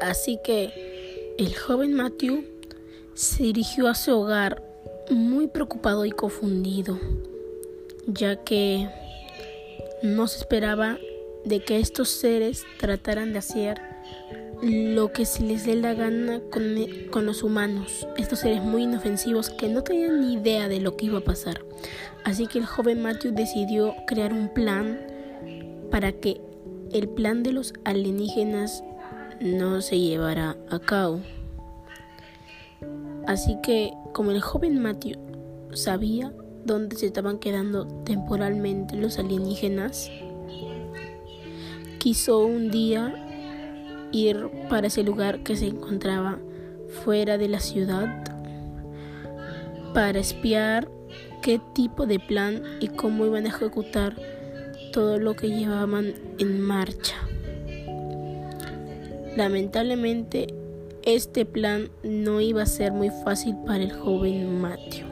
Así que el joven Matthew se dirigió a su hogar muy preocupado y confundido, ya que no se esperaba de que estos seres trataran de hacer lo que se les dé la gana con, con, los humanos, estos seres muy inofensivos que no tenían ni idea de lo que iba a pasar. Así que el joven Matthew decidió crear un plan para que el plan de los alienígenas no se llevara a cabo. Así que como el joven Matthew sabía dónde se estaban quedando temporalmente los alienígenas, quiso un día ir para ese lugar que se encontraba fuera de la ciudad para espiar qué tipo de plan y cómo iban a ejecutar todo lo que llevaban en marcha. Lamentablemente, este plan no iba a ser muy fácil para el joven Matthew.